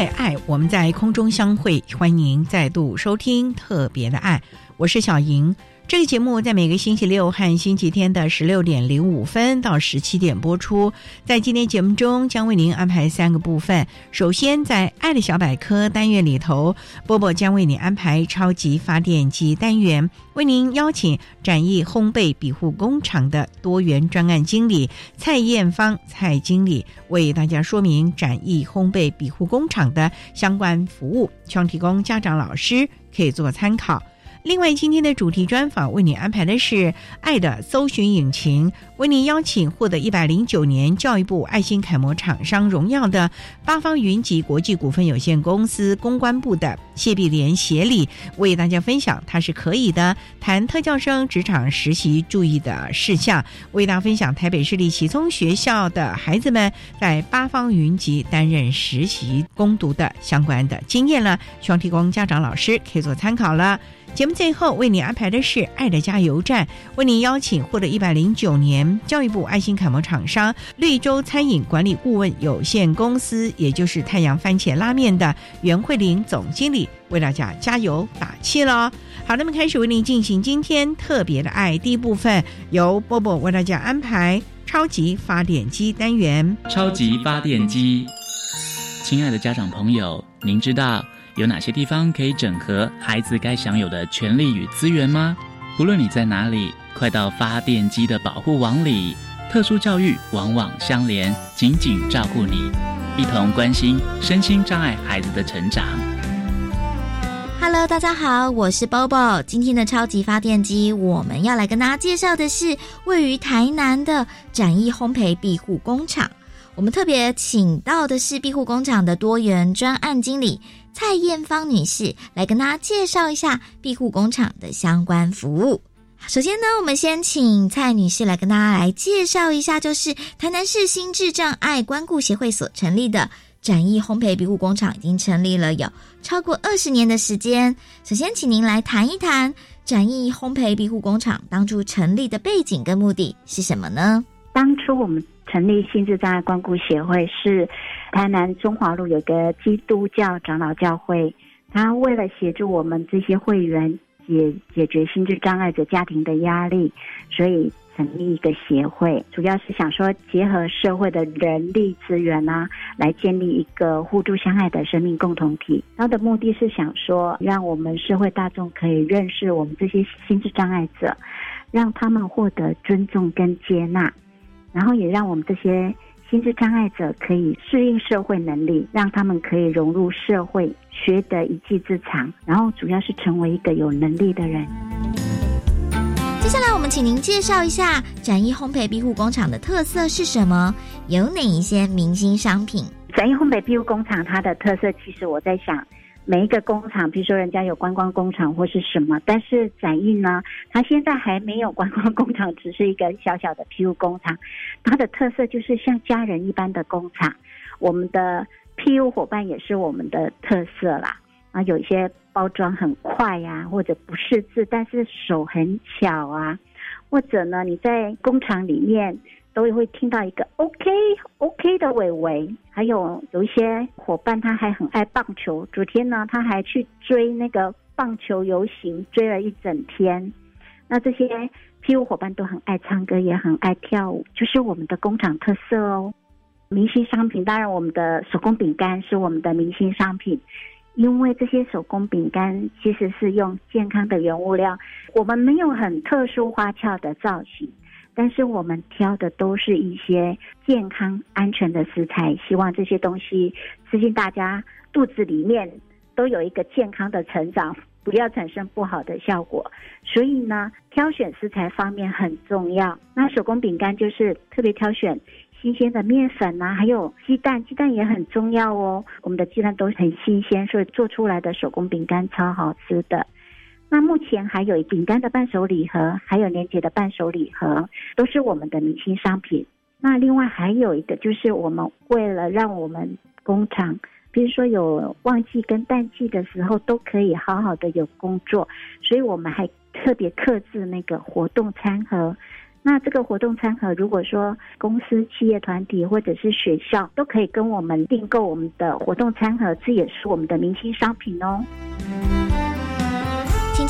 为爱，我们在空中相会。欢迎再度收听特别的爱，我是小莹。这个节目在每个星期六和星期天的十六点零五分到十七点播出。在今天节目中，将为您安排三个部分。首先，在《爱的小百科》单元里头，波波将为你安排超级发电机单元，为您邀请展翼烘焙庇护工厂的多元专案经理蔡艳芳蔡经理为大家说明展翼烘焙庇护工厂的相关服务，希望提供家长、老师可以做参考。另外，今天的主题专访为你安排的是《爱的搜寻引擎》，为您邀请获得一百零九年教育部爱心楷模厂商荣耀的八方云集国际股份有限公司公关部的谢碧莲协理，为大家分享他是可以的谈特教生职场实习注意的事项，为大家分享台北市立启聪学校的孩子们在八方云集担任实习攻读的相关的经验了，希望提供家长老师可以做参考了。节目最后为你安排的是《爱的加油站》，为您邀请获得一百零九年教育部爱心楷模厂商绿洲餐饮管理顾问有限公司，也就是太阳番茄拉面的袁慧玲总经理，为大家加油打气喽！好，那么开始为您进行今天特别的爱第一部分，由波波为大家安排超级发电机单元。超级发电机，亲爱的家长朋友，您知道？有哪些地方可以整合孩子该享有的权利与资源吗？不论你在哪里，快到发电机的保护网里。特殊教育网网相连，紧紧照顾你，一同关心身心障碍孩子的成长。Hello，大家好，我是 Bobo。今天的超级发电机，我们要来跟大家介绍的是位于台南的展艺烘焙庇护工厂。我们特别请到的是庇护工厂的多元专案经理。蔡艳芳女士来跟大家介绍一下庇护工厂的相关服务。首先呢，我们先请蔡女士来跟大家来介绍一下，就是台南市心智障碍关顾协会所成立的展艺烘焙庇护工厂，已经成立了有超过二十年的时间。首先，请您来谈一谈展艺烘焙庇护工厂当初成立的背景跟目的是什么呢？当初我们成立心智障碍关顾协会是。台南中华路有个基督教长老教会，他为了协助我们这些会员解解决心智障碍者家庭的压力，所以成立一个协会，主要是想说结合社会的人力资源啊，来建立一个互助相爱的生命共同体。他的目的是想说，让我们社会大众可以认识我们这些心智障碍者，让他们获得尊重跟接纳，然后也让我们这些。心智障碍者可以适应社会能力，让他们可以融入社会，学得一技之长，然后主要是成为一个有能力的人。接下来，我们请您介绍一下展翼烘焙庇护工厂的特色是什么？有哪一些明星商品？展翼烘焙庇护工厂它的特色，其实我在想。每一个工厂，比如说人家有观光工厂或是什么，但是展印呢，它现在还没有观光工厂，只是一个小小的 PU 工厂。它的特色就是像家人一般的工厂。我们的 PU 伙伴也是我们的特色啦。啊，有一些包装很快呀，或者不识字，但是手很巧啊，或者呢，你在工厂里面。都会听到一个 OK OK 的伟伟，还有有一些伙伴他还很爱棒球，昨天呢他还去追那个棒球游行，追了一整天。那这些庇护伙伴都很爱唱歌，也很爱跳舞，就是我们的工厂特色哦。明星商品，当然我们的手工饼干是我们的明星商品，因为这些手工饼干其实是用健康的原物料，我们没有很特殊花俏的造型，但是我们挑的都是一些健康安全的食材，希望这些东西吃进大家肚子里面都有一个健康的成长。不要产生不好的效果，所以呢，挑选食材方面很重要。那手工饼干就是特别挑选新鲜的面粉呐，还有鸡蛋，鸡蛋也很重要哦。我们的鸡蛋都很新鲜，所以做出来的手工饼干超好吃的。那目前还有饼干的伴手礼盒，还有年节的伴手礼盒，都是我们的明星商品。那另外还有一个就是我们为了让我们工厂。比如说有旺季跟淡季的时候，都可以好好的有工作，所以我们还特别克制那个活动餐盒。那这个活动餐盒，如果说公司、企业团体或者是学校，都可以跟我们订购我们的活动餐盒，这也是我们的明星商品哦。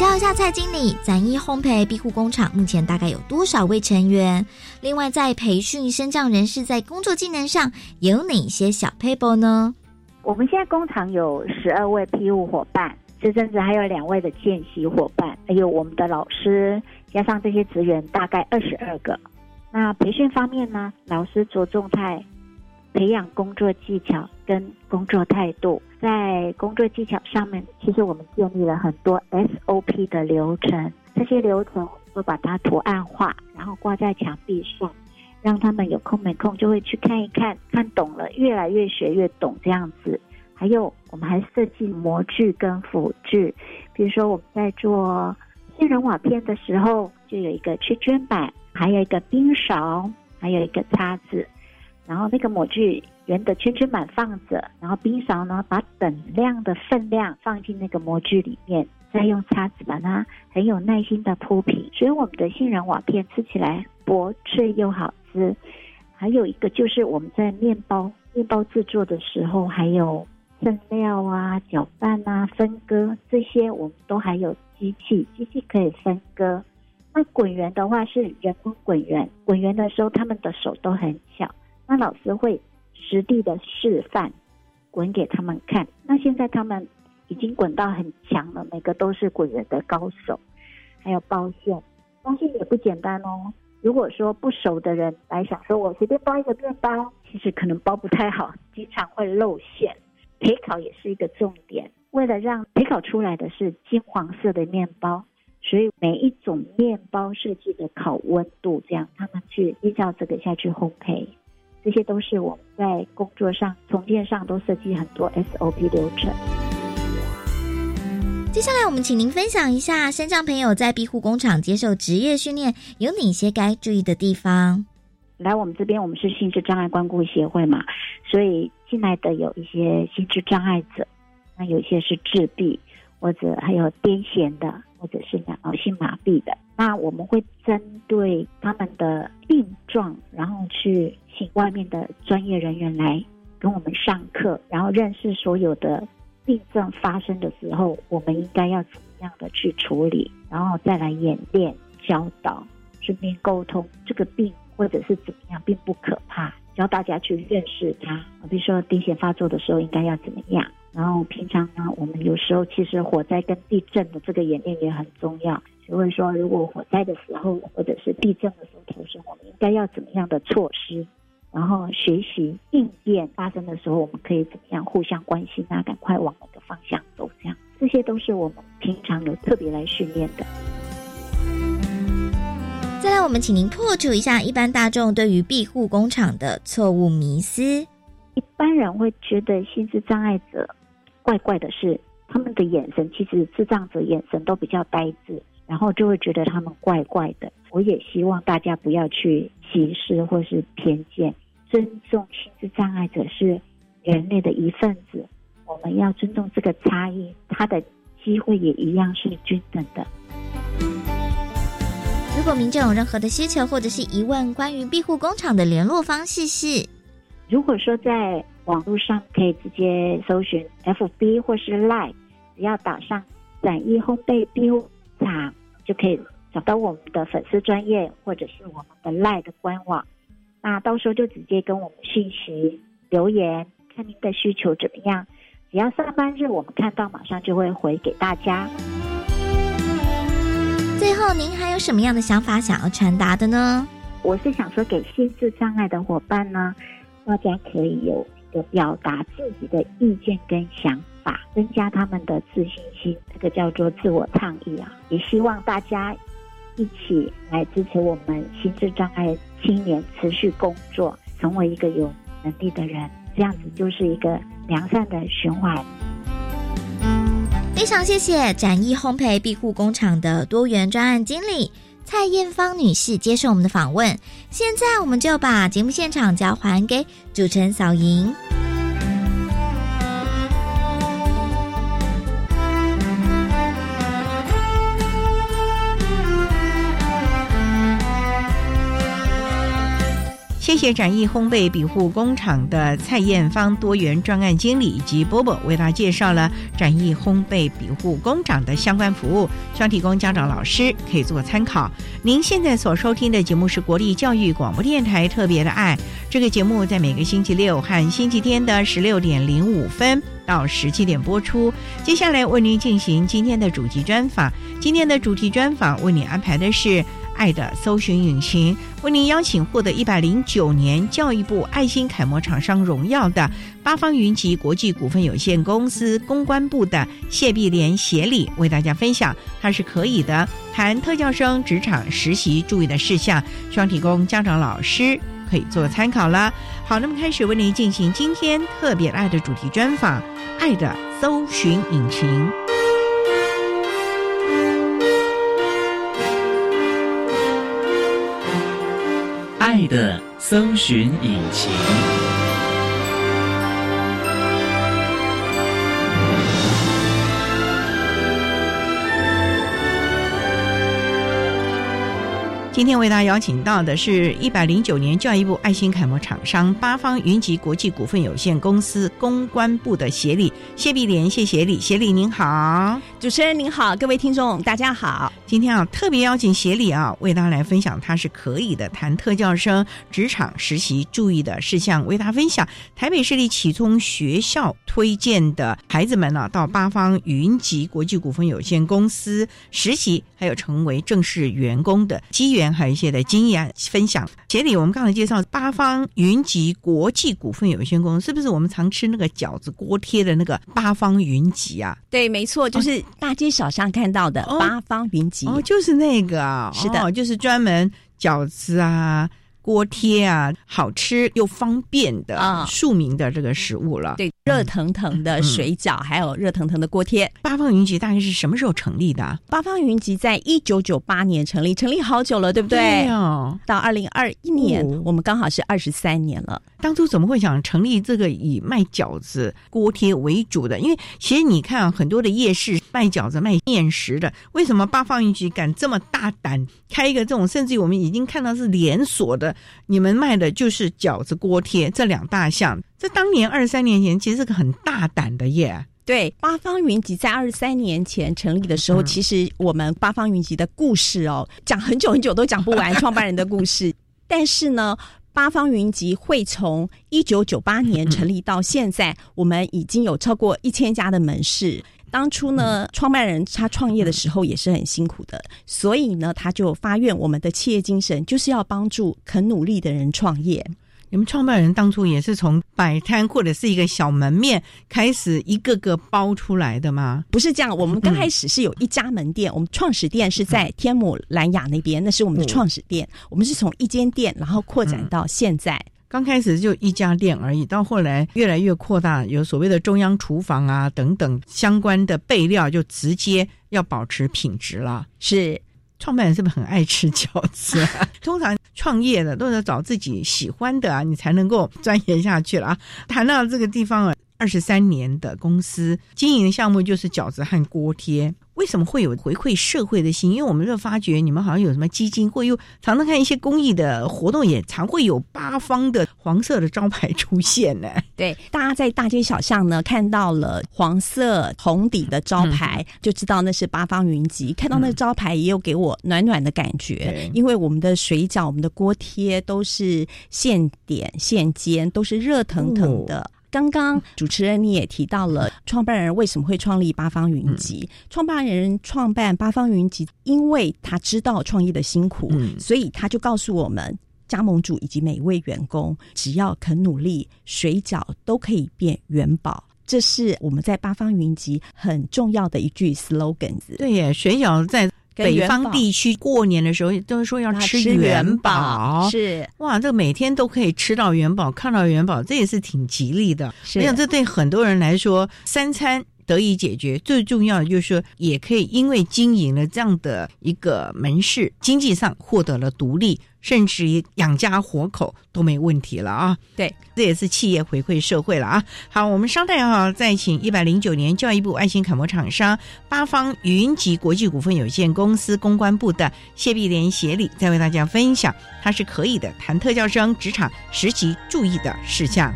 教一下蔡经理，展一烘焙庇护工厂目前大概有多少位成员？另外，在培训升降人士在工作技能上有哪些小 paper 呢？我们现在工厂有十二位批务伙伴，这阵子还有两位的见习伙伴，还有我们的老师，加上这些职员，大概二十二个。那培训方面呢，老师着重在培养工作技巧跟工作态度。在工作技巧上面，其实我们建立了很多 SOP 的流程，这些流程都把它图案化，然后挂在墙壁上。让他们有空没空就会去看一看，看懂了，越来越学越懂这样子。还有，我们还设计模具跟辅具，比如说我们在做杏仁瓦片的时候，就有一个圈圈板，还有一个冰勺，还有一个叉子。然后那个模具圆的圈圈板放着，然后冰勺呢，把等量的分量放进那个模具里面，再用叉子把它很有耐心的铺平。所以我们的杏仁瓦片吃起来薄脆又好。吃，还有一个就是我们在面包面包制作的时候，还有剩料啊、搅拌啊、分割这些，我们都还有机器，机器可以分割。那滚圆的话是人工滚圆，滚圆的时候他们的手都很小，那老师会实地的示范滚给他们看。那现在他们已经滚到很强了，每个都是滚圆的高手。还有包馅，包馅也不简单哦。如果说不熟的人来想说，我随便包一个面包，其实可能包不太好，经常会露馅。焙烤也是一个重点，为了让焙烤出来的是金黄色的面包，所以每一种面包设计的烤温度，这样他们去依照这个下去烘焙，这些都是我们在工作上、重建上都设计很多 SOP 流程。接下来，我们请您分享一下，身障朋友在庇护工厂接受职业训练有哪些该注意的地方。来我们这边，我们是心智障碍关顾协会嘛，所以进来的有一些心智障碍者，那有一些是自闭，或者还有癫痫的，或者是脑性麻痹的。那我们会针对他们的病状，然后去请外面的专业人员来跟我们上课，然后认识所有的。病症发生的时候，我们应该要怎么样的去处理，然后再来演练、教导，顺便沟通这个病或者是怎么样，并不可怕，教大家去认识它。比如说癫痫发作的时候应该要怎么样，然后平常呢，我们有时候其实火灾跟地震的这个演练也很重要。就会说，如果火灾的时候或者是地震的时候投生，我们应该要怎么样的措施？然后学习应变发生的时候，我们可以怎么样互相关心啊？赶快往哪个方向走？这样，这些都是我们平常有特别来训练的。再来，我们请您破除一下一般大众对于庇护工厂的错误迷思。一般人会觉得心智障碍者怪怪的是，他们的眼神其实智障者眼神都比较呆滞，然后就会觉得他们怪怪的。我也希望大家不要去。歧视或是偏见，尊重心智障碍者是人类的一份子，我们要尊重这个差异，他的机会也一样是均等的。如果民众有任何的需求或者是疑问，关于庇护工厂的联络方式是：如果说在网络上可以直接搜寻 FB 或是 Line，只要打上“展翼烘焙庇护厂”就可以找到我们的粉丝专业或者是我们的赖的官网，那到时候就直接跟我们讯息留言，看您的需求怎么样。只要上班日我们看到，马上就会回给大家。最后，您还有什么样的想法想要传达的呢？我是想说，给心智障碍的伙伴呢，大家可以有一个表达自己的意见跟想法，增加他们的自信心，这个叫做自我倡议啊。也希望大家。一起来支持我们心智障碍青年持续工作，成为一个有能力的人，这样子就是一个良善的循环。非常谢谢展翼烘焙庇护工厂的多元专案经理蔡艳芳女士接受我们的访问。现在我们就把节目现场交还给主持人小莹。谢谢展翼烘焙庇护工厂的蔡艳芳多元专案经理以及波波为大家介绍了展翼烘焙庇护工厂的相关服务，希望提供家长老师可以做参考。您现在所收听的节目是国立教育广播电台特别的爱，这个节目在每个星期六和星期天的十六点零五分到十七点播出。接下来为您进行今天的主题专访，今天的主题专访为您安排的是。爱的搜寻引擎为您邀请获得一百零九年教育部爱心楷模厂商荣耀的八方云集国际股份有限公司公关部的谢碧莲协理为大家分享，他是可以的，谈特教生职场实习注意的事项，希望提供家长老师可以做参考了。好，那么开始为您进行今天特别爱的主题专访，爱的搜寻引擎。爱的搜寻引擎。今天为大家邀请到的是一百零九年教育部爱心楷模厂商八方云集国际股份有限公司公关部的协理谢碧莲，谢协理，协理您好，主持人您好，各位听众大家好。今天啊，特别邀请协理啊，为大家来分享他是可以的谈特教生职场实习注意的事项，为大家分享台北市立启聪学校推荐的孩子们呢，到八方云集国际股份有限公司实习，还有成为正式员工的机缘。还有一些的经验分享。协理，我们刚才介绍八方云集国际股份有限公司，是不是我们常吃那个饺子锅贴的那个八方云集啊？对，没错，就是大街小巷看到的八方云集。哦，就是那个啊，是的，就是专门饺子啊。锅贴啊，好吃又方便的啊，庶民的这个食物了。对，热腾腾的水饺，还有热腾腾的锅贴。八方云集大概是什么时候成立的？八方云集在一九九八年成立，成立好久了，对不对？对哦。到二零二一年，我们刚好是二十三年了。当初怎么会想成立这个以卖饺子、锅贴为主的？因为其实你看很多的夜市卖饺子、卖面食的，为什么八方云集敢这么大胆开一个这种？甚至于我们已经看到是连锁的，你们卖的就是饺子、锅贴这两大项。这当年二十三年前其实是个很大胆的耶。对，八方云集在二十三年前成立的时候，其实我们八方云集的故事哦，讲很久很久都讲不完创办人的故事。但是呢。八方云集会从一九九八年 成立到现在，我们已经有超过一千家的门市。当初呢，创办人他创业的时候也是很辛苦的，所以呢，他就发愿我们的企业精神就是要帮助肯努力的人创业。你们创办人当初也是从摆摊或者是一个小门面开始一个个包出来的吗？不是这样，我们刚开始是有一家门店，我们创始店是在天母兰雅那边，那是我们的创始店。我们是从一间店，然后扩展到现在。刚开始就一家店而已，到后来越来越扩大，有所谓的中央厨房啊等等相关的备料，就直接要保持品质了。是。创办人是不是很爱吃饺子？通常创业的都是找自己喜欢的啊，你才能够钻研下去了啊。谈到这个地方啊，二十三年的公司经营项目就是饺子和锅贴。为什么会有回馈社会的心？因为我们就发觉你们好像有什么基金，或又常常看一些公益的活动，也常会有八方的黄色的招牌出现呢。对，大家在大街小巷呢看到了黄色红底的招牌，就知道那是八方云集。看到那招牌，也有给我暖暖的感觉，因为我们的水饺、我们的锅贴都是现点现煎，都是热腾腾的。刚刚主持人你也提到了创办人为什么会创立八方云集？创办人创办八方云集，因为他知道创业的辛苦，所以他就告诉我们加盟主以及每一位员工，只要肯努力，水饺都可以变元宝。这是我们在八方云集很重要的一句 slogan。对耶，水饺在。北方地区过年的时候都说要吃元宝，是哇，这每天都可以吃到元宝，看到元宝，这也是挺吉利的。我想这对很多人来说，三餐得以解决，最重要的就是说，也可以因为经营了这样的一个门市，经济上获得了独立。甚至于养家活口都没问题了啊！对，这也是企业回馈社会了啊！好，我们稍待啊，再请一百零九年教育部爱心楷模厂商八方云集国际股份有限公司公关部的谢碧莲协理，再为大家分享，他是可以的谈特教生职场实习注意的事项。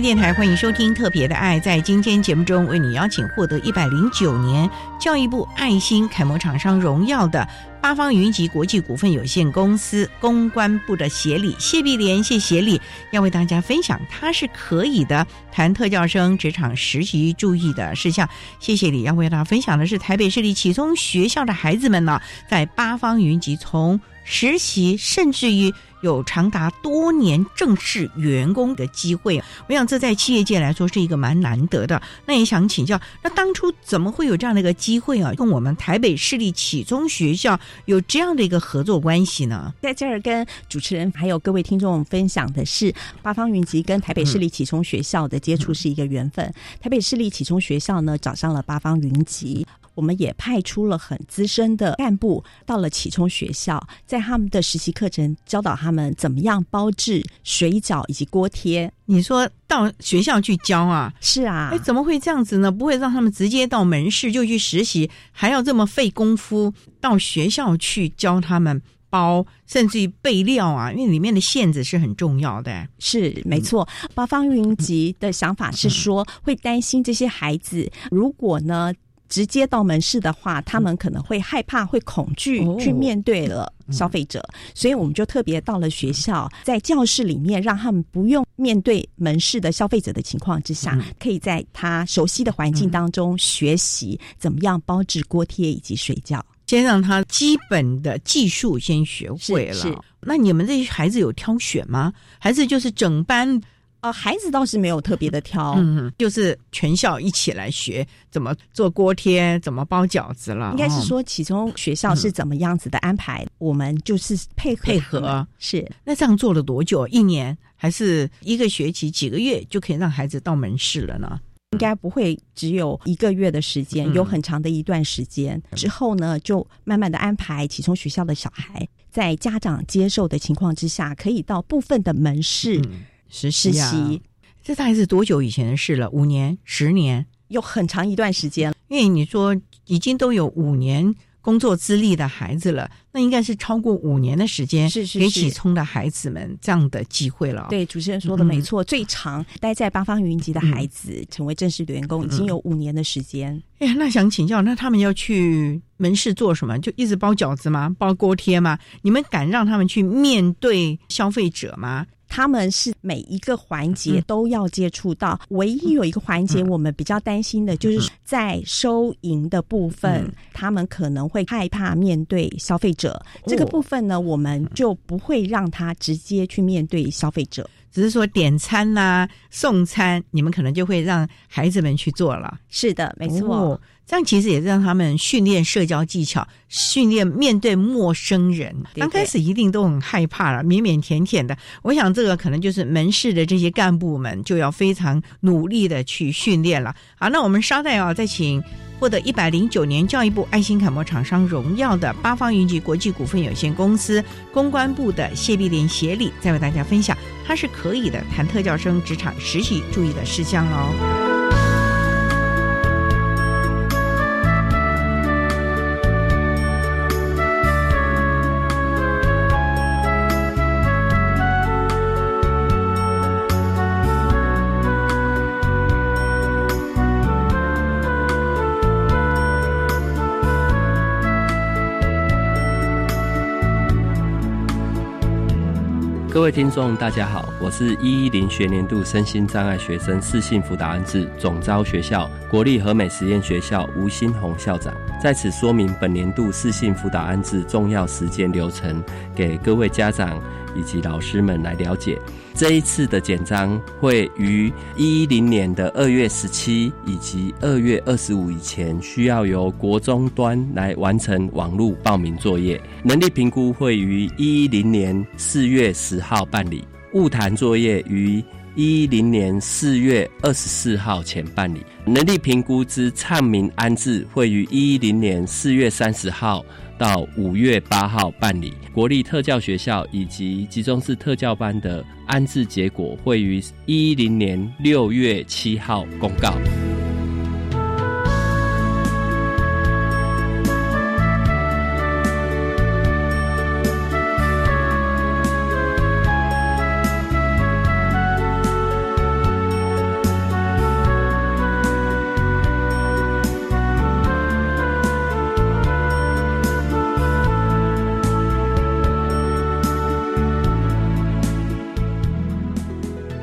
电台欢迎收听《特别的爱》。在今天节目中，为你邀请获得一百零九年教育部爱心楷模厂商荣耀的八方云集国际股份有限公司公关部的协理谢碧莲，谢协理要为大家分享，他是可以的谈特教生职场实习注意的事项。谢谢你要为大家分享的是台北市立启聪学校的孩子们呢，在八方云集从实习，甚至于。有长达多年正式员工的机会，我想这在企业界来说是一个蛮难得的。那也想请教，那当初怎么会有这样的一个机会啊？跟我们台北市立启聪学校有这样的一个合作关系呢？在这儿跟主持人还有各位听众分享的是，八方云集跟台北市立启聪学校的接触是一个缘分。台北市立启聪学校呢找上了八方云集。我们也派出了很资深的干部到了启聪学校，在他们的实习课程教导他们怎么样包制水饺以及锅贴。你说到学校去教啊？是啊，哎，怎么会这样子呢？不会让他们直接到门市就去实习，还要这么费功夫到学校去教他们包，甚至于备料啊？因为里面的馅子是很重要的。是没错，八方云集的想法是说，会担心这些孩子如果呢。直接到门市的话，他们可能会害怕、会恐惧去面对了消费者，所以我们就特别到了学校，在教室里面，让他们不用面对门市的消费者的情况之下，可以在他熟悉的环境当中学习怎么样包制锅贴以及水饺，先让他基本的技术先学会了。那你们这些孩子有挑选吗？还是就是整班？呃，孩子倒是没有特别的挑，嗯，就是全校一起来学怎么做锅贴，怎么包饺子了。应该是说，其中学校是怎么样子的安排，我们就是配合配合。是，那这样做了多久？一年还是一个学期？几个月就可以让孩子到门市了呢？应该不会只有一个月的时间，有很长的一段时间之后呢，就慢慢的安排其中学校的小孩，在家长接受的情况之下，可以到部分的门市。实习，这大概是多久以前的事了？五年、十年，有很长一段时间。因为你说已经都有五年工作资历的孩子了，那应该是超过五年的时间，是是给启聪的孩子们这样的机会了。对，主持人说的没错，最长待在八方云集的孩子成为正式的员工，已经有五年的时间。哎，那想请教，那他们要去门市做什么？就一直包饺子吗？包锅贴吗？你们敢让他们去面对消费者吗？他们是每一个环节都要接触到，唯一有一个环节我们比较担心的，就是在收银的部分，他们可能会害怕面对消费者。这个部分呢，我们就不会让他直接去面对消费者，只是说点餐呐、送餐，你们可能就会让孩子们去做了。是的，没错。这样其实也是让他们训练社交技巧，训练面对陌生人。刚开始一定都很害怕了，腼腼腆腆的。我想这个可能就是门市的这些干部们就要非常努力的去训练了。好，那我们稍待啊，再请获得一百零九年教育部爱心楷模厂商荣耀的八方云集国际股份有限公司公关部的谢碧莲协理，再为大家分享他是可以的谈特教生职场实习注意的事项喽。各位听众，大家好，我是一一零学年度身心障碍学生适性辅导安置总招学校国立和美实验学校吴新红校长，在此说明本年度适性辅导安置重要时间流程，给各位家长。以及老师们来了解，这一次的简章会于一零年的二月十七以及二月二十五以前，需要由国中端来完成网络报名作业。能力评估会于一零年四月十号办理，物谈作业于一零年四月二十四号前办理。能力评估之唱名安置会于一零年四月三十号。到五月八号办理国立特教学校以及集中式特教班的安置结果，会于一零年六月七号公告。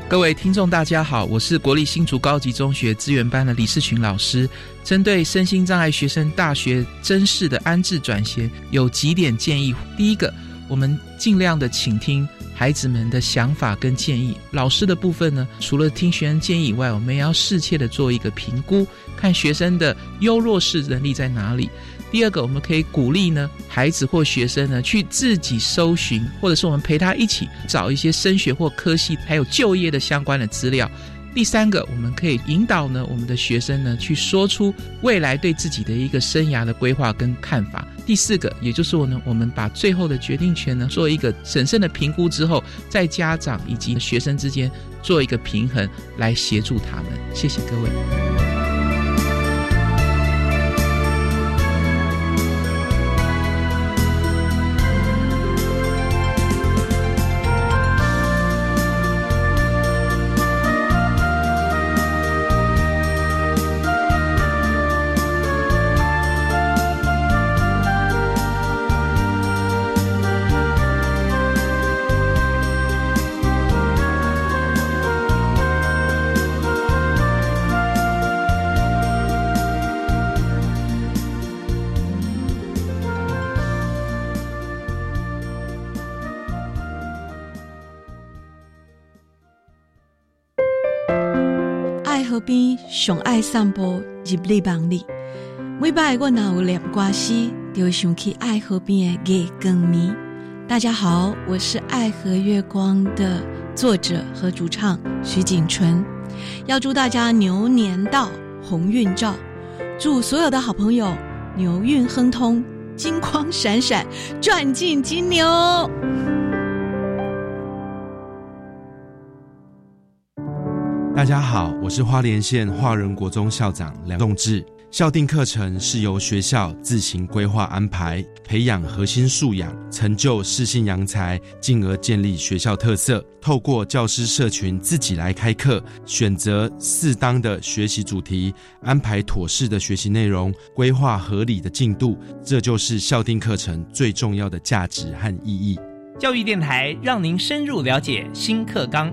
各位听众，大家好，我是国立新竹高级中学资源班的李世群老师。针对身心障碍学生大学真试的安置转学，有几点建议。第一个，我们尽量的倾听孩子们的想法跟建议。老师的部分呢，除了听学生建议以外，我们也要适切的做一个评估，看学生的优弱势能力在哪里。第二个，我们可以鼓励呢孩子或学生呢去自己搜寻，或者是我们陪他一起找一些升学或科系还有就业的相关的资料。第三个，我们可以引导呢我们的学生呢去说出未来对自己的一个生涯的规划跟看法。第四个，也就是我呢，我们把最后的决定权呢做一个审慎的评估之后，在家长以及学生之间做一个平衡，来协助他们。谢谢各位。上爱散步入里梦里。每摆我若有念歌诗，就会想起爱河边的月光暝。大家好，我是《爱河月光》的作者和主唱徐景纯，要祝大家牛年到，鸿运照，祝所有的好朋友牛运亨通，金光闪闪，赚进金牛。大家好，我是花莲县华仁国中校长梁栋志。校定课程是由学校自行规划安排，培养核心素养，成就适性扬才，进而建立学校特色。透过教师社群自己来开课，选择适当的学习主题，安排妥适的学习内容，规划合理的进度，这就是校定课程最重要的价值和意义。教育电台让您深入了解新课纲。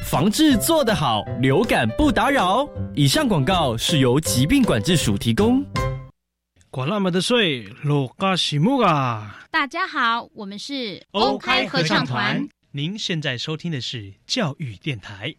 防治做得好，流感不打扰。以上广告是由疾病管制署提供。管那么的水，落嘎西木啊！大家好，我们是欧开合唱团。您现在收听的是教育电台。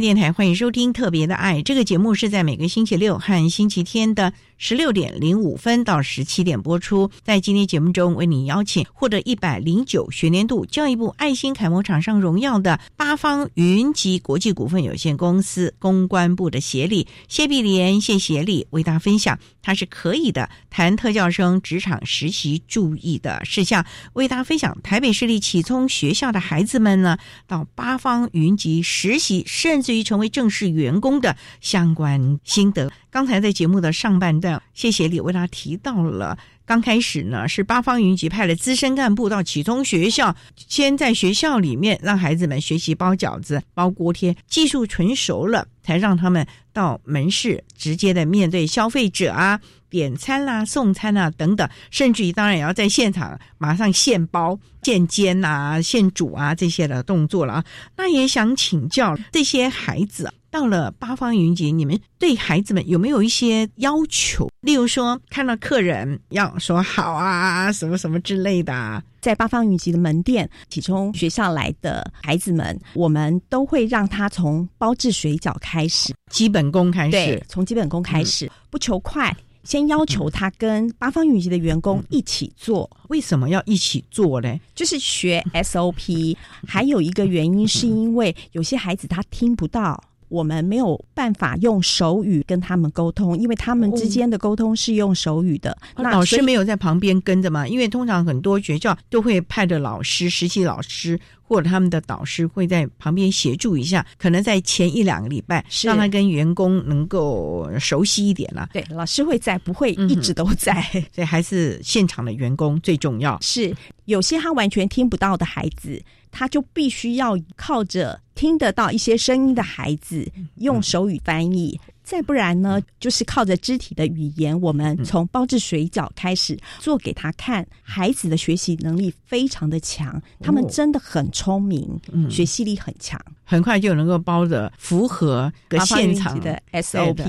电台欢迎收听《特别的爱》这个节目，是在每个星期六和星期天的十六点零五分到十七点播出。在今天节目中，为你邀请获得一百零九学年度教育部爱心楷模厂商荣耀的八方云集国际股份有限公司公关部的协理谢碧莲谢协理为大家分享，他是可以的谈特教生职场实习注意的事项，为大家分享台北市立启聪学校的孩子们呢到八方云集实习，甚。至于成为正式员工的相关心得，刚才在节目的上半段，谢谢你为他提到了。刚开始呢，是八方云集派了资深干部到启聪学校，先在学校里面让孩子们学习包饺子、包锅贴，技术纯熟了，才让他们到门市直接的面对消费者啊。点餐啦、送餐啊等等，甚至于当然也要在现场马上现包、现煎啊、现煮啊这些的动作了啊。那也想请教这些孩子，到了八方云集，你们对孩子们有没有一些要求？例如说，看到客人要说好啊，什么什么之类的。在八方云集的门店，其中学校来的孩子们，我们都会让他从包制水饺开始，基本功开始，从基本功开始，不求快。先要求他跟八方云集的员工一起做，为什么要一起做呢？就是学 SOP。还有一个原因是因为有些孩子他听不到，我们没有办法用手语跟他们沟通，因为他们之间的沟通是用手语的。那老师没有在旁边跟着嘛？因为通常很多学校都会派的老师、实习老师。或者他们的导师会在旁边协助一下，可能在前一两个礼拜，让他跟员工能够熟悉一点了。对，老师会在，不会一直都在，所以还是现场的员工最重要。是有些他完全听不到的孩子，他就必须要靠着听得到一些声音的孩子用手语翻译。再不然呢，就是靠着肢体的语言，我们从包制水饺开始做给他看。孩子的学习能力非常的强，他们真的很聪明，学习力很强，很快就能够包的符合个现场的 SOP。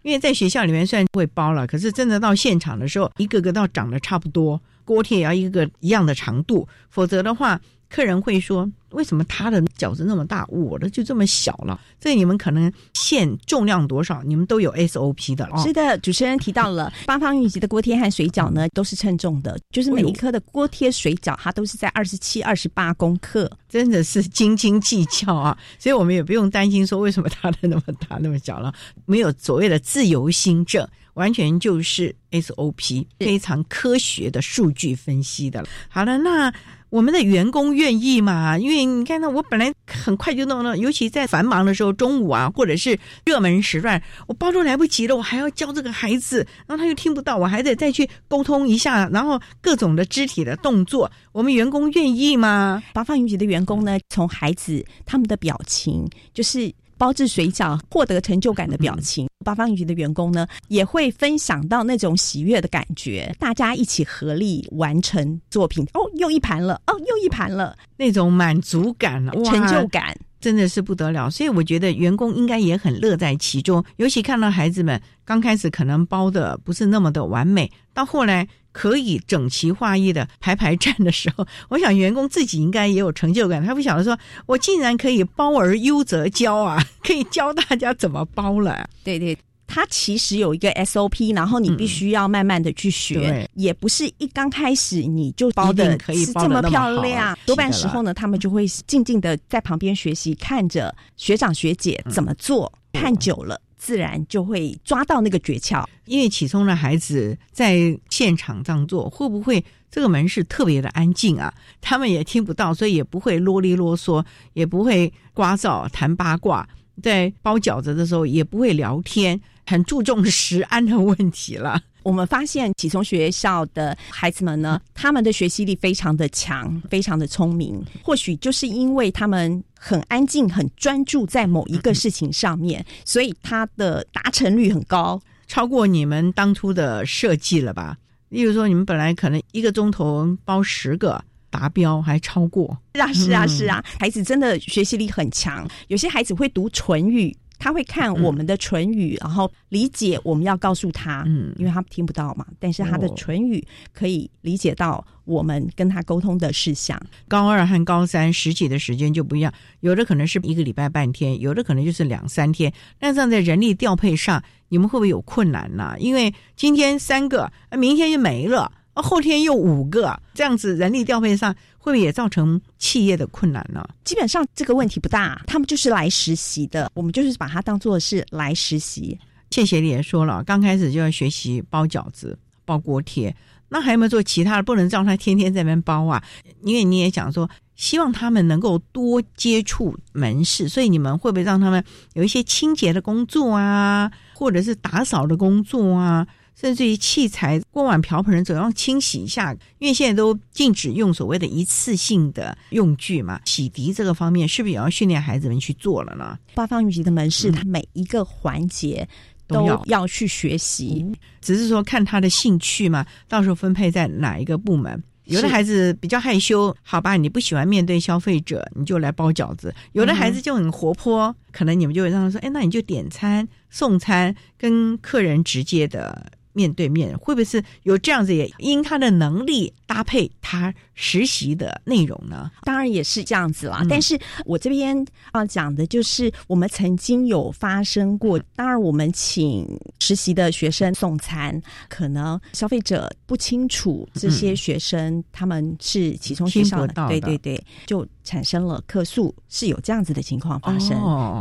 因为在学校里面虽然会包了，可是真的到现场的时候，一个个到长得差不多，锅贴也要一个个一样的长度，否则的话。客人会说：“为什么他的饺子那么大，我的就这么小了？”这你们可能限重量多少，你们都有 SOP 的。是的，主持人提到了八方云集的锅贴和水饺呢，都是称重的，就是每一颗的锅贴、水饺，它都是在二十七、二十八公克，真的是斤斤计较啊！所以我们也不用担心说为什么它的那么大、那么小了，没有所谓的自由心证。完全就是 SOP，非常科学的数据分析的了。好了，那我们的员工愿意吗？因为你看呢我本来很快就弄了，尤其在繁忙的时候，中午啊，或者是热门时段，我包都来不及了，我还要教这个孩子，然后他又听不到，我还得再去沟通一下，然后各种的肢体的动作，我们员工愿意吗？八方云集的员工呢，从孩子他们的表情，就是包制水饺获得成就感的表情。八方云集的员工呢，也会分享到那种喜悦的感觉，大家一起合力完成作品。哦，又一盘了，哦，又一盘了，那种满足感、成就感，真的是不得了。所以我觉得员工应该也很乐在其中，尤其看到孩子们刚开始可能包的不是那么的完美，到后来。可以整齐划一的排排站的时候，我想员工自己应该也有成就感。他不晓得说，我竟然可以包而优则教啊，可以教大家怎么包了。对对，他其实有一个 SOP，然后你必须要慢慢的去学，也不是一刚开始你就包的可以这么漂亮。多半时候呢，他们就会静静的在旁边学习，看着学长学姐怎么做，看久了。自然就会抓到那个诀窍，因为启聪的孩子在现场这样做，会不会这个门市特别的安静啊？他们也听不到，所以也不会啰里啰嗦，也不会刮噪谈八卦，在包饺子的时候也不会聊天，很注重食安的问题了。我们发现启聪学校的孩子们呢，他们的学习力非常的强，非常的聪明。或许就是因为他们很安静、很专注在某一个事情上面，所以他的达成率很高，超过你们当初的设计了吧？例如说，你们本来可能一个钟头包十个达标，还超过。是啊，是啊，是啊，孩子真的学习力很强。有些孩子会读唇语。他会看我们的唇语，然后理解我们要告诉他，嗯，因为他听不到嘛。但是他的唇语可以理解到我们跟他沟通的事项。高二和高三实习的时间就不一样，有的可能是一个礼拜半天，有的可能就是两三天。那这样在人力调配上，你们会不会有困难呢？因为今天三个，明天就没了。后天又五个，这样子人力调配上会不会也造成企业的困难呢？基本上这个问题不大，他们就是来实习的，我们就是把它当做是来实习。谢谢你也说了，刚开始就要学习包饺子、包锅贴，那还有没有做其他的？不能让他天天在那边包啊，因为你也讲说，希望他们能够多接触门市，所以你们会不会让他们有一些清洁的工作啊，或者是打扫的工作啊？甚至于器材、锅碗瓢盆总要清洗一下，因为现在都禁止用所谓的一次性的用具嘛。洗涤这个方面是不是也要训练孩子们去做了呢？八方云集的门市，它每一个环节都要去学习，只是说看他的兴趣嘛，到时候分配在哪一个部门。有的孩子比较害羞，好吧，你不喜欢面对消费者，你就来包饺子；有的孩子就很活泼，可能你们就会让他说：“哎，那你就点餐、送餐，跟客人直接的。”面对面会不会是有这样子？也因他的能力搭配他实习的内容呢？当然也是这样子啦。但是我这边要讲的就是，我们曾经有发生过。当然，我们请实习的学生送餐，可能消费者不清楚这些学生他们是其中学校的，对对对，就产生了客诉，是有这样子的情况发生。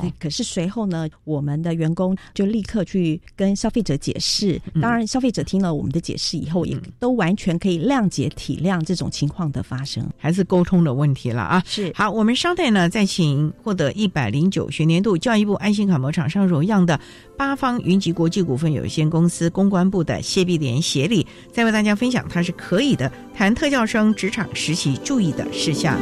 对，可是随后呢，我们的员工就立刻去跟消费者解释。当然。消费者听了我们的解释以后，也都完全可以谅解体谅这种情况的发生，还是沟通的问题了啊！是好，我们稍待呢，再请获得一百零九学年度教育部爱心卡模厂商荣耀的八方云集国际股份有限公司公关部的谢碧莲协理，再为大家分享他是可以的谈特教生职场实习注意的事项。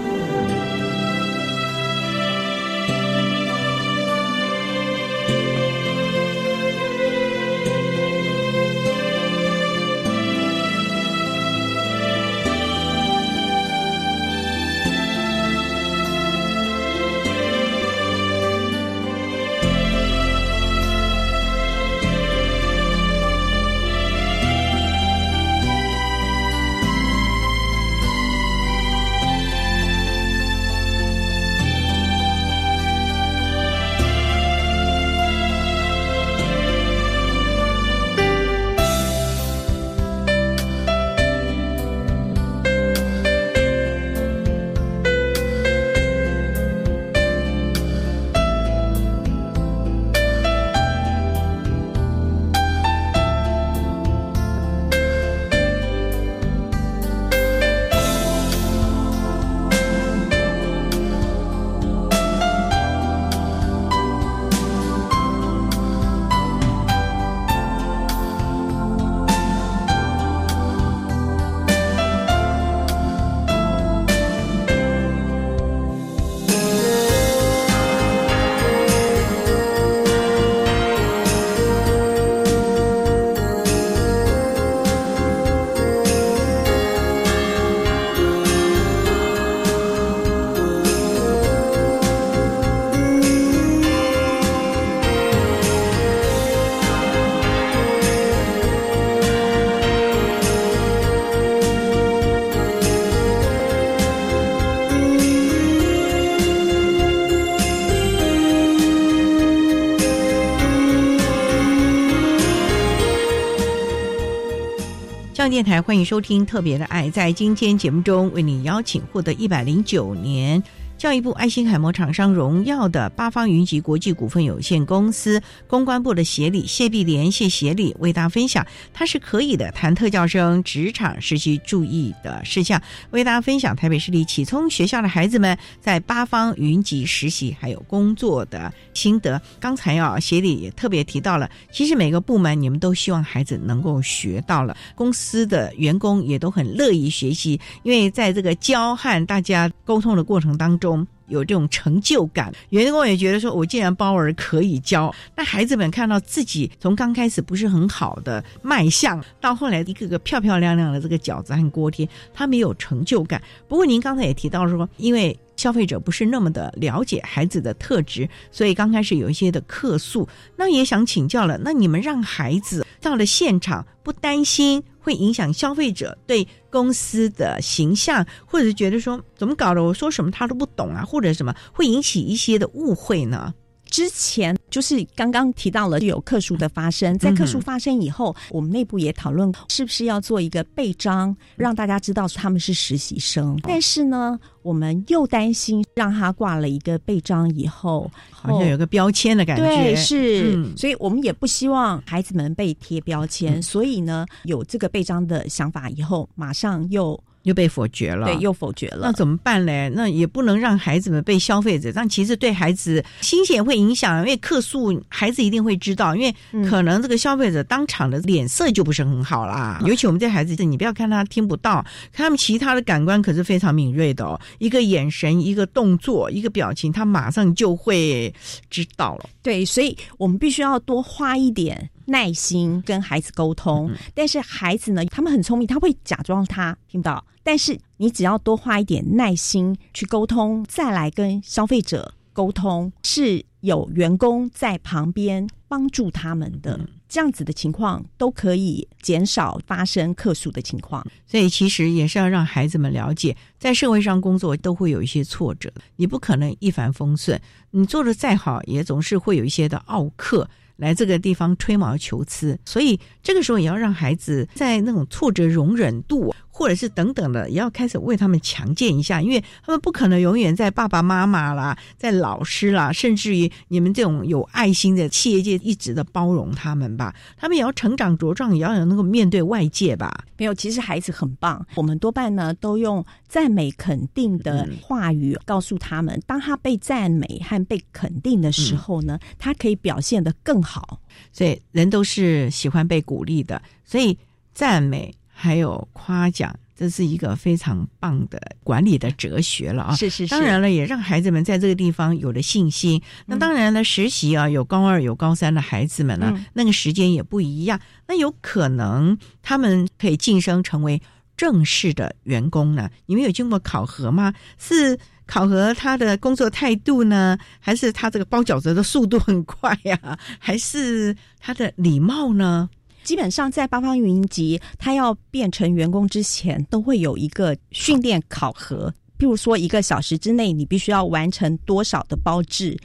上电台欢迎收听《特别的爱》，在今天节目中为你邀请获得一百零九年。教育部爱心楷模厂商荣耀的八方云集国际股份有限公司公关部的协理谢碧莲谢协理为大家分享，他是可以的谈特教生职场实习注意的事项，为大家分享台北市立启聪学校的孩子们在八方云集实习还有工作的心得。刚才啊，协理也特别提到了，其实每个部门你们都希望孩子能够学到了，公司的员工也都很乐意学习，因为在这个教和大家沟通的过程当中。有这种成就感，员工也觉得说，我既然包儿可以教，那孩子们看到自己从刚开始不是很好的卖相，到后来一个个漂漂亮亮的这个饺子和锅贴，他们有成就感。不过您刚才也提到说，因为消费者不是那么的了解孩子的特质，所以刚开始有一些的客诉。那也想请教了，那你们让孩子到了现场不担心？会影响消费者对公司的形象，或者是觉得说怎么搞的，我说什么他都不懂啊，或者什么会引起一些的误会呢？之前就是刚刚提到了有客诉的发生，在客诉发生以后，我们内部也讨论是不是要做一个备章，让大家知道他们是实习生。但是呢，我们又担心让他挂了一个备章以后，好像有个标签的感觉。对，是，所以我们也不希望孩子们被贴标签。所以呢，有这个备章的想法以后，马上又。又被否决了，对，又否决了。那怎么办呢？那也不能让孩子们被消费者，但其实对孩子心情也会影响，因为客诉孩子一定会知道，因为可能这个消费者当场的脸色就不是很好啦。尤其我们这孩子，你不要看他听不到，看他们其他的感官可是非常敏锐的哦。一个眼神，一个动作，一个表情，他马上就会知道了。对，所以我们必须要多花一点。耐心跟孩子沟通，但是孩子呢，他们很聪明，他会假装他听不到。但是你只要多花一点耐心去沟通，再来跟消费者沟通，是有员工在旁边帮助他们的，这样子的情况都可以减少发生客诉的情况。所以其实也是要让孩子们了解，在社会上工作都会有一些挫折，你不可能一帆风顺，你做的再好，也总是会有一些的傲客。来这个地方吹毛求疵，所以这个时候也要让孩子在那种挫折容忍度。或者是等等的，也要开始为他们强健一下，因为他们不可能永远在爸爸妈妈啦，在老师啦，甚至于你们这种有爱心的企业界一直的包容他们吧。他们也要成长茁壮，也要有能够面对外界吧。没有，其实孩子很棒，我们多半呢都用赞美肯定的话语告诉他们，当他被赞美和被肯定的时候呢，他可以表现得更好。所以人都是喜欢被鼓励的，所以赞美。还有夸奖，这是一个非常棒的管理的哲学了啊！是是是。当然了，也让孩子们在这个地方有了信心。那当然了，实习啊，有高二有高三的孩子们呢，那个时间也不一样。那有可能他们可以晋升成为正式的员工呢？你们有经过考核吗？是考核他的工作态度呢，还是他这个包饺子的速度很快呀？还是他的礼貌呢？基本上在八方云集，他要变成员工之前，都会有一个训练考核。譬如说，一个小时之内，你必须要完成多少的包制，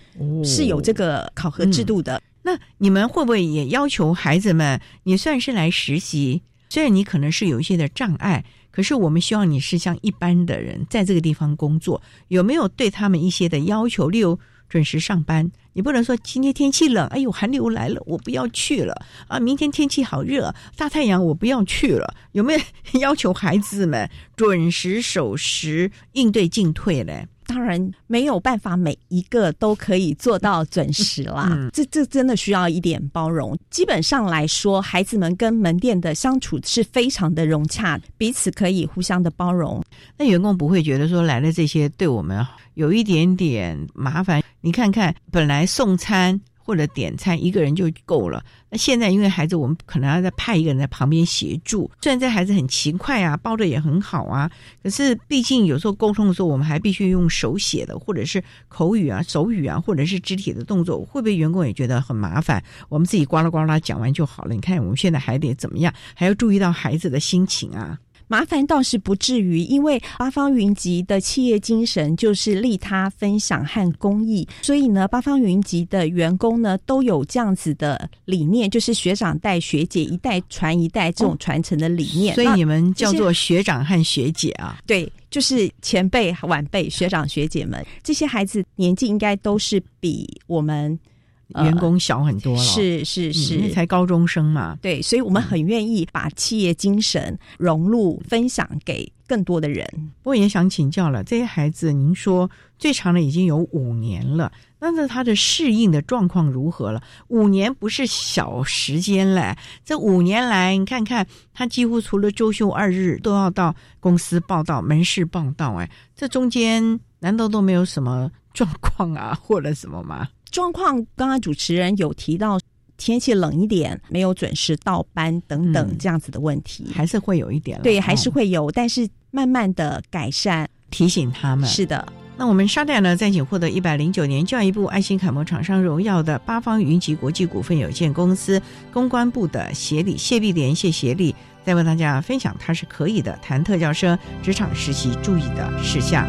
是有这个考核制度的。那你们会不会也要求孩子们？你算是来实习，虽然你可能是有一些的障碍，可是我们希望你是像一般的人在这个地方工作，有没有对他们一些的要求？例如准时上班。你不能说今天天气冷，哎呦寒流来了，我不要去了啊！明天天气好热，大太阳，我不要去了。有没有 要求孩子们准时守时，应对进退嘞？当然没有办法，每一个都可以做到准时啦。这这真的需要一点包容。基本上来说，孩子们跟门店的相处是非常的融洽，彼此可以互相的包容。那员工不会觉得说来了这些对我们有一点点麻烦？你看看，本来送餐。或者点餐一个人就够了。那现在因为孩子，我们可能要再派一个人在旁边协助。虽然这孩子很勤快啊，包的也很好啊，可是毕竟有时候沟通的时候，我们还必须用手写的，或者是口语啊、手语啊，或者是肢体的动作，会不会员工也觉得很麻烦？我们自己呱啦呱啦讲完就好了。你看我们现在还得怎么样？还要注意到孩子的心情啊。麻烦倒是不至于，因为八方云集的企业精神就是利他、分享和公益，所以呢，八方云集的员工呢都有这样子的理念，就是学长带学姐，一代传一代这种传承的理念。所以你们叫做学长和学姐啊？对，就是前辈、晚辈、学长、学姐们，这些孩子年纪应该都是比我们。员工小很多了，是是是，才高中生嘛。对，所以我们很愿意把企业精神融入、分享给更多的人。不过也想请教了，这些孩子，您说最长的已经有五年了，那那他的适应的状况如何了？五年不是小时间嘞，这五年来，你看看他几乎除了周休二日都要到公司报道、门市报道，哎，这中间难道都没有什么状况啊，或者什么吗？状况刚刚主持人有提到天气冷一点，没有准时到班等等这样子的问题，还是会有一点。对，还是会有，但是慢慢的改善，提醒他们。是的，那我们稍待呢，再请获得一百零九年教育部爱心楷模厂商荣耀的八方云集国际股份有限公司公关部的协理谢碧莲谢协理，再为大家分享他是可以的谈特教生职场实习注意的事项。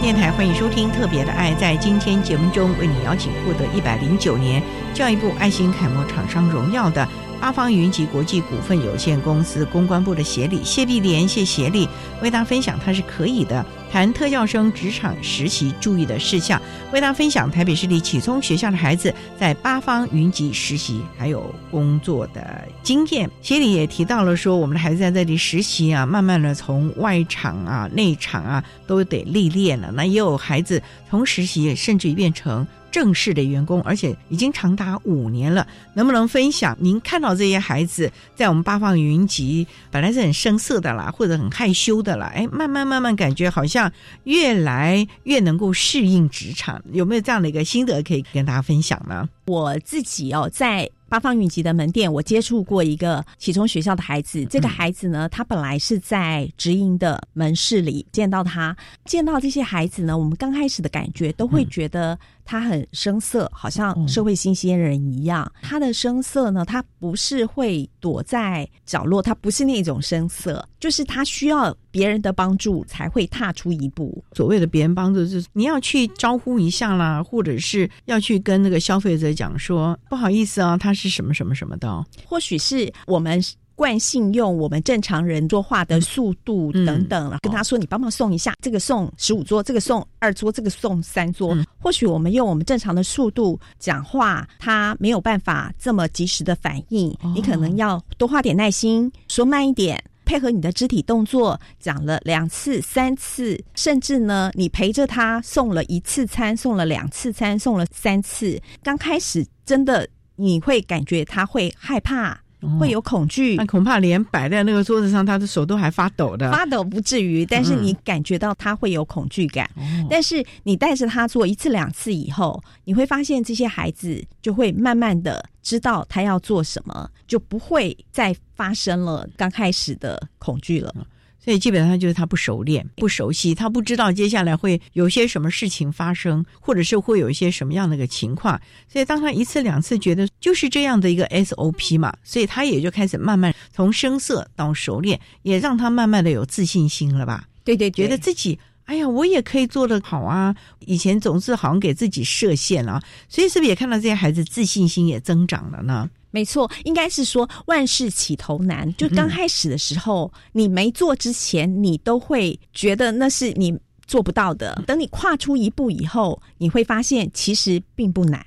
电台欢迎收听《特别的爱》。在今天节目中，为你邀请获得一百零九年教育部爱心楷模厂商荣耀的八方云集国际股份有限公司公关部的协理谢碧莲谢协理，为大家分享他是可以的。谈特教生职场实习注意的事项，为大家分享台北市立启聪学校的孩子在八方云集实习还有工作的经验。协理也提到了说，我们的孩子在这里实习啊，慢慢的从外场啊、内场啊都得历练了。那也有孩子从实习甚至于变成。正式的员工，而且已经长达五年了，能不能分享？您看到这些孩子在我们八方云集，本来是很生涩的啦，或者很害羞的啦，哎，慢慢慢慢感觉好像越来越能够适应职场，有没有这样的一个心得可以跟大家分享呢？我自己哦，在。八方云集的门店，我接触过一个启聪学校的孩子。这个孩子呢，他本来是在直营的门市里见到他，见到这些孩子呢，我们刚开始的感觉都会觉得他很生涩，好像社会新鲜人一样。他的生涩呢，他不是会躲在角落，他不是那种生涩，就是他需要别人的帮助才会踏出一步。所谓的别人帮助，就是你要去招呼一下啦，或者是要去跟那个消费者讲说，不好意思啊，他是。是什么什么什么的？或许是我们惯性用我们正常人说话的速度等等，跟他说：“你帮忙送一下，这个送十五桌，这个送二桌，这个送三桌。”或许我们用我们正常的速度讲话，他没有办法这么及时的反应。你可能要多花点耐心，说慢一点。配合你的肢体动作讲了两次、三次，甚至呢，你陪着他送了一次餐、送了两次餐、送了三次。刚开始真的你会感觉他会害怕。会有恐惧，那恐怕连摆在那个桌子上，他的手都还发抖的。发抖不至于，但是你感觉到他会有恐惧感。但是你带着他做一次两次以后，你会发现这些孩子就会慢慢的知道他要做什么，就不会再发生了刚开始的恐惧了。所以基本上就是他不熟练、不熟悉，他不知道接下来会有些什么事情发生，或者是会有一些什么样的一个情况。所以当他一次两次觉得就是这样的一个 SOP 嘛，所以他也就开始慢慢从生涩到熟练，也让他慢慢的有自信心了吧？对对，觉得自己哎呀，我也可以做得好啊！以前总是好像给自己设限啊，所以是不是也看到这些孩子自信心也增长了呢？没错，应该是说万事起头难。就刚开始的时候，你没做之前，你都会觉得那是你做不到的。等你跨出一步以后，你会发现其实并不难。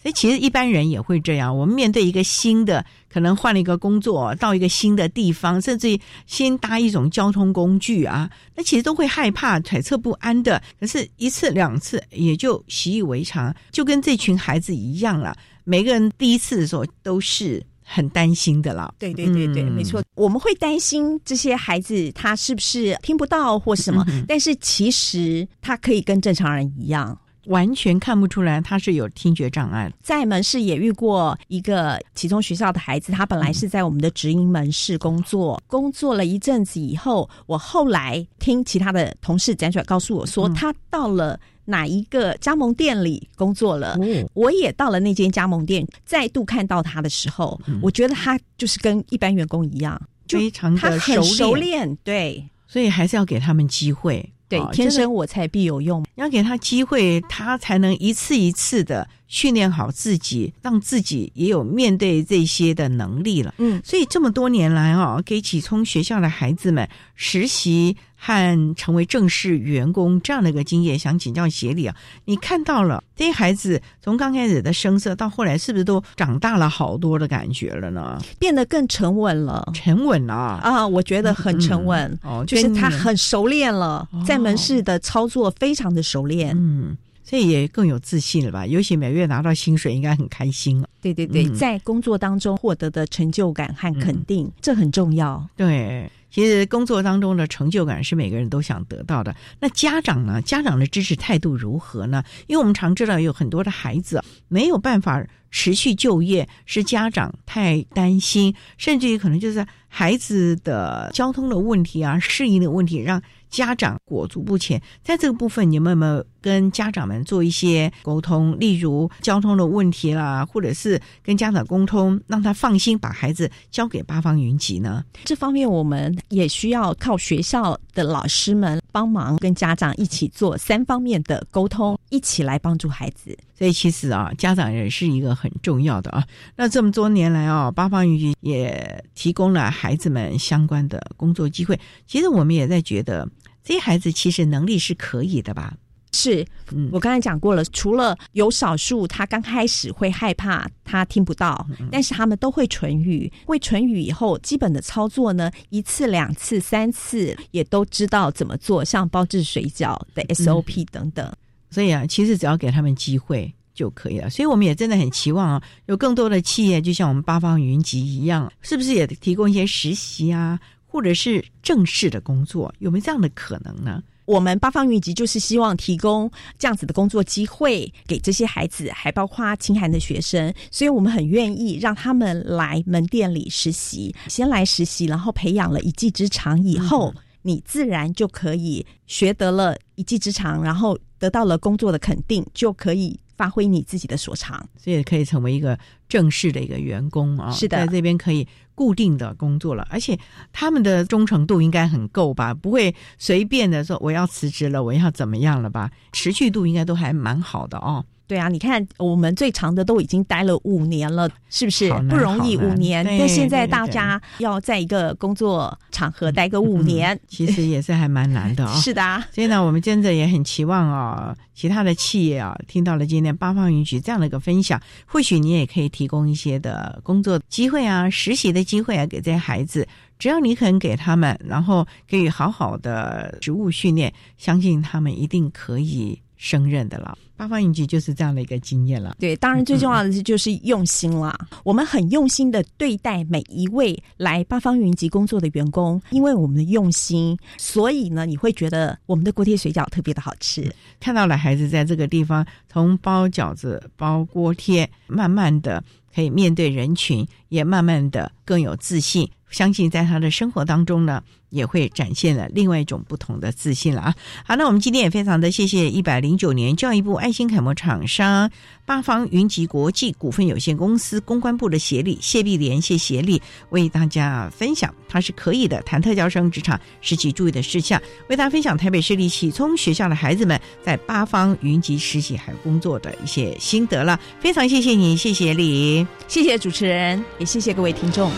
所以其实一般人也会这样。我们面对一个新的，可能换了一个工作，到一个新的地方，甚至先搭一种交通工具啊，那其实都会害怕、揣测不安的。可是，一次两次也就习以为常，就跟这群孩子一样了。每个人第一次的时候都是很担心的啦。对对对对，没错，我们会担心这些孩子他是不是听不到或什么，但是其实他可以跟正常人一样，完全看不出来他是有听觉障碍。在门市也遇过一个其中学校的孩子，他本来是在我们的直营门市工作，工作了一阵子以后，我后来听其他的同事辗转告诉我说，他到了。哪一个加盟店里工作了？我也到了那间加盟店，再度看到他的时候，我觉得他就是跟一般员工一样，非常的熟练。对，所以还是要给他们机会。对，天生我材必有用，要给他机会，他才能一次一次的训练好自己，让自己也有面对这些的能力了。嗯，所以这么多年来啊，给启聪学校的孩子们实习。和成为正式员工这样的一个经验，想请教协理啊，你看到了这些孩子从刚开始的生涩到后来，是不是都长大了好多的感觉了呢？变得更沉稳了，沉稳啊啊！我觉得很沉稳哦，就是他很熟练了，在门市的操作非常的熟练，嗯，所以也更有自信了吧？尤其每月拿到薪水，应该很开心了对对对，在工作当中获得的成就感和肯定，这很重要。对。其实工作当中的成就感是每个人都想得到的。那家长呢？家长的支持态度如何呢？因为我们常知道有很多的孩子没有办法持续就业，是家长太担心，甚至于可能就是孩子的交通的问题啊、适应的问题，让家长裹足不前。在这个部分，你们有没有跟家长们做一些沟通？例如交通的问题啦，或者是跟家长沟通，让他放心把孩子交给八方云集呢？这方面我们。也需要靠学校的老师们帮忙，跟家长一起做三方面的沟通，一起来帮助孩子。所以其实啊，家长也是一个很重要的啊。那这么多年来啊，八方云集也提供了孩子们相关的工作机会。其实我们也在觉得，这些孩子其实能力是可以的吧。是，我刚才讲过了，除了有少数他刚开始会害怕他听不到，但是他们都会唇语，会唇语以后，基本的操作呢，一次、两次、三次也都知道怎么做，像包治水饺的 SOP 等等。所以啊，其实只要给他们机会就可以了。所以我们也真的很期望啊，有更多的企业，就像我们八方云集一样，是不是也提供一些实习啊，或者是正式的工作？有没有这样的可能呢？我们八方云集就是希望提供这样子的工作机会给这些孩子，还包括清寒的学生，所以我们很愿意让他们来门店里实习，先来实习，然后培养了一技之长，以后你自然就可以学得了一技之长，然后得到了工作的肯定，就可以。发挥你自己的所长，所以可以成为一个正式的一个员工啊。是的，在这边可以固定的工作了，而且他们的忠诚度应该很够吧？不会随便的说我要辞职了，我要怎么样了吧？持续度应该都还蛮好的哦。对啊，你看我们最长的都已经待了五年了，是不是不容易？五年，但现在大家要在一个工作场合待个五年，其实也是还蛮难的 啊。是的，所以呢，我们真的也很期望啊，其他的企业啊，听到了今天八方云集这样的一个分享，或许你也可以提供一些的工作机会啊、实习的机会啊，给这些孩子。只要你肯给他们，然后给予好好的职务训练，相信他们一定可以胜任的了。八方云集就是这样的一个经验了。对，当然最重要的是就是用心啦。我们很用心的对待每一位来八方云集工作的员工，因为我们的用心，所以呢，你会觉得我们的锅贴水饺特别的好吃。看到了孩子在这个地方从包饺子、包锅贴，慢慢的可以面对人群，也慢慢的更有自信。相信在他的生活当中呢，也会展现了另外一种不同的自信了啊！好，那我们今天也非常的谢谢一百零九年教育部爱心楷模厂商八方云集国际股份有限公司公关部的协力谢碧莲谢协力为大家分享，他是可以的谈特教生职场实习注意的事项，为大家分享台北市立启聪学校的孩子们在八方云集实习还有工作的一些心得了。非常谢谢你，谢谢你，谢谢主持人，也谢谢各位听众。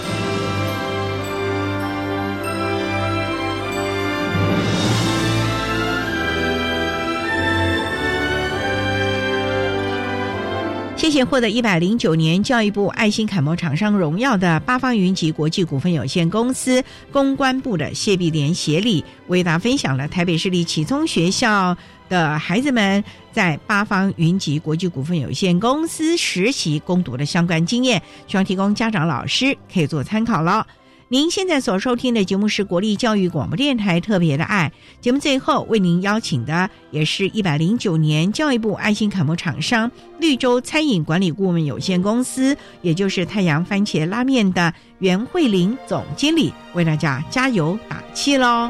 且获得一百零九年教育部爱心楷模厂商荣耀的八方云集国际股份有限公司公关部的谢碧莲协理，为大家分享了台北市立启聪学校的孩子们在八方云集国际股份有限公司实习攻读的相关经验，希望提供家长老师可以做参考了。您现在所收听的节目是国立教育广播电台特别的爱节目，最后为您邀请的也是一百零九年教育部爱心楷模厂商绿洲餐饮管理顾问有限公司，也就是太阳番茄拉面的袁慧玲总经理，为大家加油打气喽。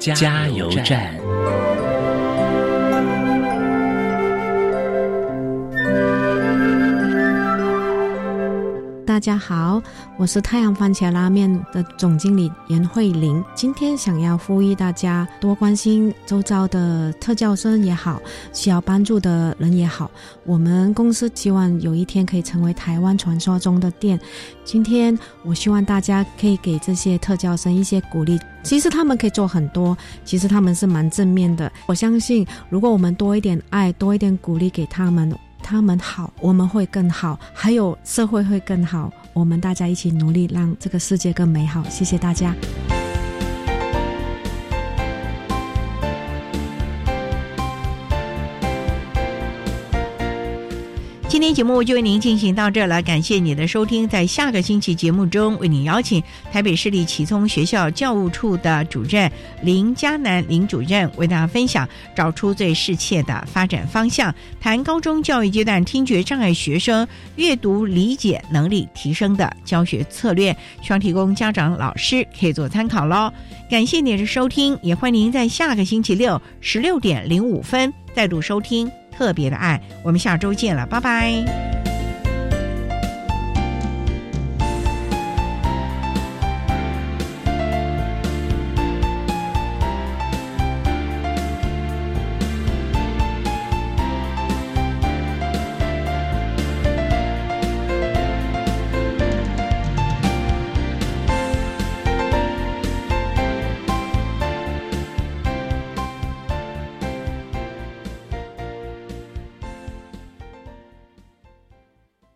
加油站。大家好，我是太阳番茄拉面的总经理严慧玲。今天想要呼吁大家多关心周遭的特教生也好，需要帮助的人也好。我们公司希望有一天可以成为台湾传说中的店。今天我希望大家可以给这些特教生一些鼓励。其实他们可以做很多，其实他们是蛮正面的。我相信，如果我们多一点爱，多一点鼓励给他们。他们好，我们会更好，还有社会会更好。我们大家一起努力，让这个世界更美好。谢谢大家。今天节目就为您进行到这了，感谢你的收听。在下个星期节目中，为您邀请台北市立启聪学校教务处的主任林嘉南林主任，为大家分享找出最适切的发展方向，谈高中教育阶段听觉障碍学生阅读理解能力提升的教学策略，希望提供家长老师可以做参考喽。感谢您的收听，也欢迎您在下个星期六十六点零五分再度收听。特别的爱，我们下周见了，拜拜。